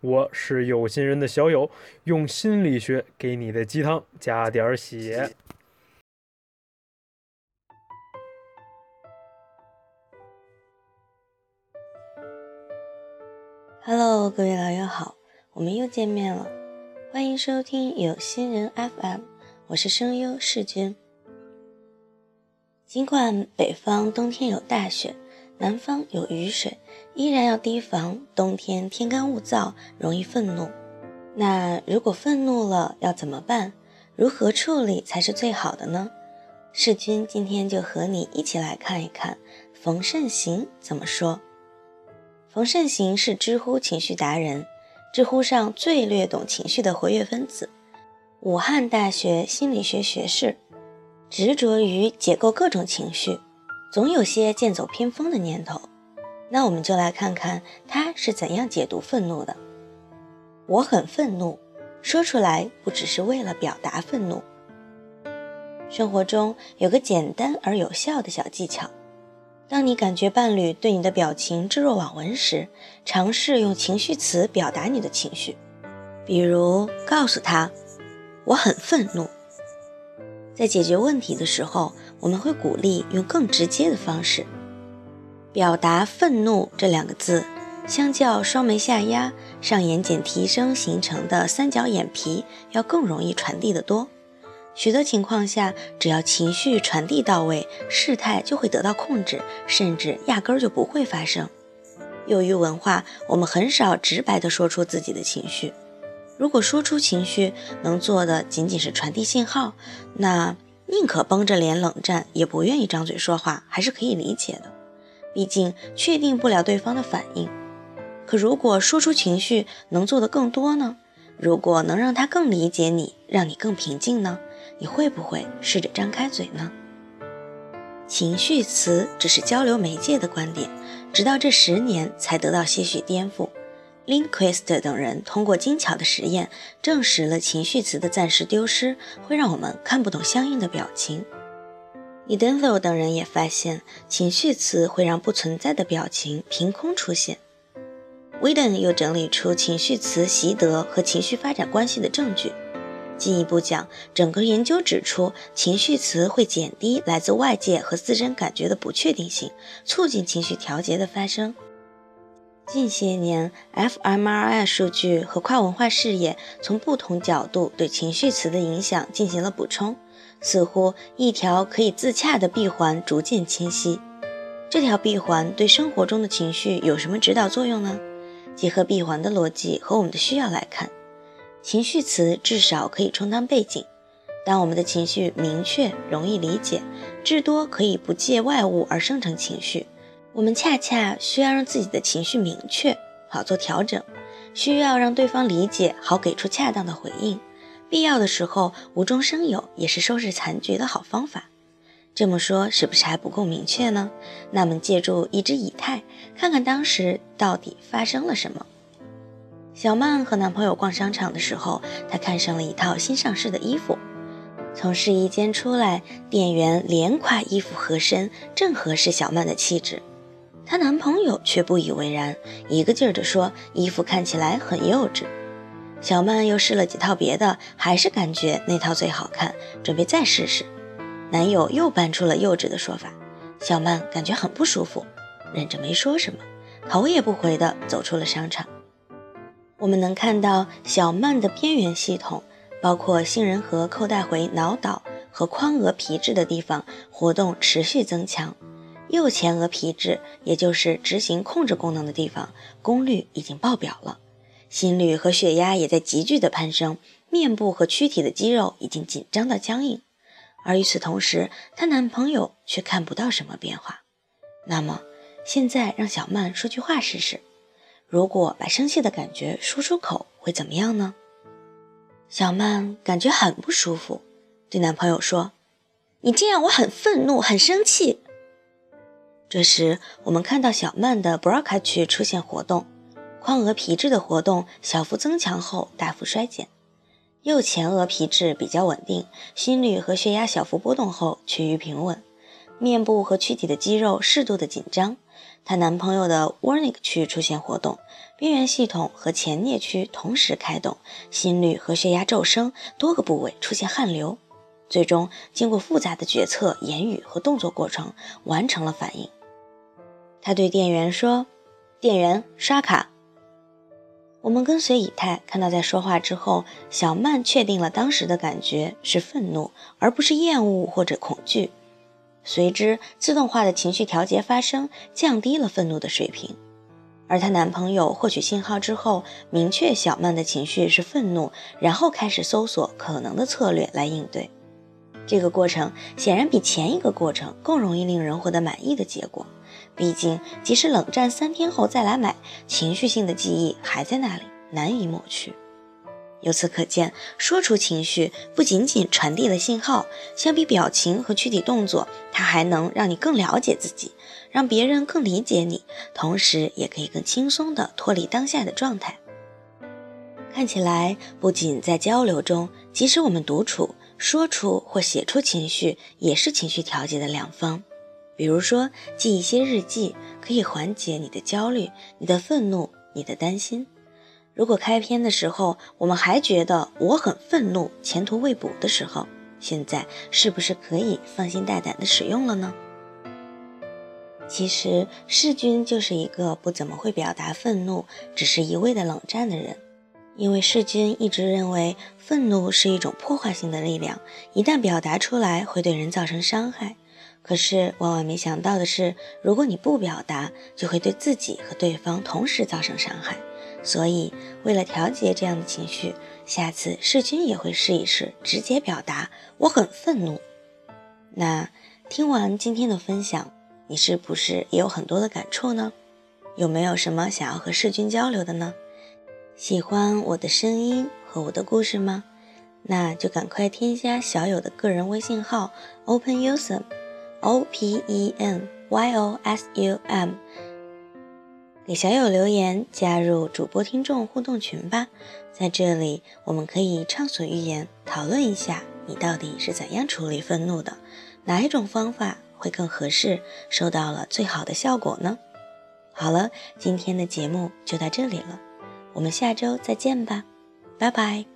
我是有心人的小友，用心理学给你的鸡汤加点血。Hello，各位老友好，我们又见面了，欢迎收听有心人 FM，我是声优世君。尽管北方冬天有大雪。南方有雨水，依然要提防冬天天干物燥，容易愤怒。那如果愤怒了要怎么办？如何处理才是最好的呢？世君今天就和你一起来看一看冯慎行怎么说。冯慎行是知乎情绪达人，知乎上最略懂情绪的活跃分子，武汉大学心理学学士，执着于解构各种情绪。总有些剑走偏锋的念头，那我们就来看看他是怎样解读愤怒的。我很愤怒，说出来不只是为了表达愤怒。生活中有个简单而有效的小技巧：当你感觉伴侣对你的表情置若罔闻时，尝试用情绪词表达你的情绪，比如告诉他“我很愤怒”。在解决问题的时候。我们会鼓励用更直接的方式表达愤怒这两个字，相较双眉下压、上眼睑提升形成的三角眼皮要更容易传递得多。许多情况下，只要情绪传递到位，事态就会得到控制，甚至压根儿就不会发生。由于文化，我们很少直白地说出自己的情绪。如果说出情绪能做的仅仅是传递信号，那。宁可绷着脸冷战，也不愿意张嘴说话，还是可以理解的。毕竟确定不了对方的反应。可如果说出情绪能做的更多呢？如果能让他更理解你，让你更平静呢？你会不会试着张开嘴呢？情绪词只是交流媒介的观点，直到这十年才得到些许颠覆。Linquist 等人通过精巧的实验，证实了情绪词的暂时丢失会让我们看不懂相应的表情。Edenfeld 等人也发现，情绪词会让不存在的表情凭空出现。Widen 又整理出情绪词习得和情绪发展关系的证据。进一步讲，整个研究指出，情绪词会减低来自外界和自身感觉的不确定性，促进情绪调节的发生。近些年，fMRI 数据和跨文化视野从不同角度对情绪词的影响进行了补充，似乎一条可以自洽的闭环逐渐清晰。这条闭环对生活中的情绪有什么指导作用呢？结合闭环的逻辑和我们的需要来看，情绪词至少可以充当背景。当我们的情绪明确、容易理解，至多可以不借外物而生成情绪。我们恰恰需要让自己的情绪明确，好做调整；需要让对方理解，好给出恰当的回应。必要的时候无中生有，也是收拾残局的好方法。这么说是不是还不够明确呢？那么借助一只以太，看看当时到底发生了什么。小曼和男朋友逛商场的时候，她看上了一套新上市的衣服，从试衣间出来，店员连夸衣服合身，正合适小曼的气质。她男朋友却不以为然，一个劲儿地说衣服看起来很幼稚。小曼又试了几套别的，还是感觉那套最好看，准备再试试。男友又搬出了幼稚的说法，小曼感觉很不舒服，忍着没说什么，头也不回地走出了商场。我们能看到小曼的边缘系统，包括杏仁核扣带回脑岛和眶额皮质的地方活动持续增强。右前额皮质，也就是执行控制功能的地方，功率已经爆表了，心率和血压也在急剧的攀升，面部和躯体的肌肉已经紧张到僵硬，而与此同时，她男朋友却看不到什么变化。那么，现在让小曼说句话试试，如果把生气的感觉说出口，会怎么样呢？小曼感觉很不舒服，对男朋友说：“你这样我很愤怒，很生气。”这时，我们看到小曼的 BRCA 区出现活动，眶额皮质的活动小幅增强后大幅衰减，右前额皮质比较稳定，心率和血压小幅波动后趋于平稳，面部和躯体的肌肉适度的紧张。她男朋友的 Wernicke 区出现活动，边缘系统和前颞区同时开动，心率和血压骤升，多个部位出现汗流，最终经过复杂的决策、言语和动作过程完成了反应。他对店员说：“店员，刷卡。”我们跟随以太看到，在说话之后，小曼确定了当时的感觉是愤怒，而不是厌恶或者恐惧。随之，自动化的情绪调节发生，降低了愤怒的水平。而她男朋友获取信号之后，明确小曼的情绪是愤怒，然后开始搜索可能的策略来应对。这个过程显然比前一个过程更容易令人获得满意的结果。毕竟，即使冷战三天后再来买，情绪性的记忆还在那里，难以抹去。由此可见，说出情绪不仅仅传递了信号，相比表情和躯体动作，它还能让你更了解自己，让别人更理解你，同时也可以更轻松地脱离当下的状态。看起来，不仅在交流中，即使我们独处，说出或写出情绪，也是情绪调节的良方。比如说，记一些日记，可以缓解你的焦虑、你的愤怒、你的担心。如果开篇的时候我们还觉得我很愤怒、前途未卜的时候，现在是不是可以放心大胆的使用了呢？其实世君就是一个不怎么会表达愤怒，只是一味的冷战的人，因为世君一直认为愤怒是一种破坏性的力量，一旦表达出来会对人造成伤害。可是，万万没想到的是，如果你不表达，就会对自己和对方同时造成伤害。所以，为了调节这样的情绪，下次世君也会试一试直接表达“我很愤怒”。那听完今天的分享，你是不是也有很多的感触呢？有没有什么想要和世君交流的呢？喜欢我的声音和我的故事吗？那就赶快添加小友的个人微信号 open user。O P E N Y O S U M，给小友留言，加入主播听众互动群吧。在这里，我们可以畅所欲言，讨论一下你到底是怎样处理愤怒的，哪一种方法会更合适，收到了最好的效果呢？好了，今天的节目就到这里了，我们下周再见吧，拜拜。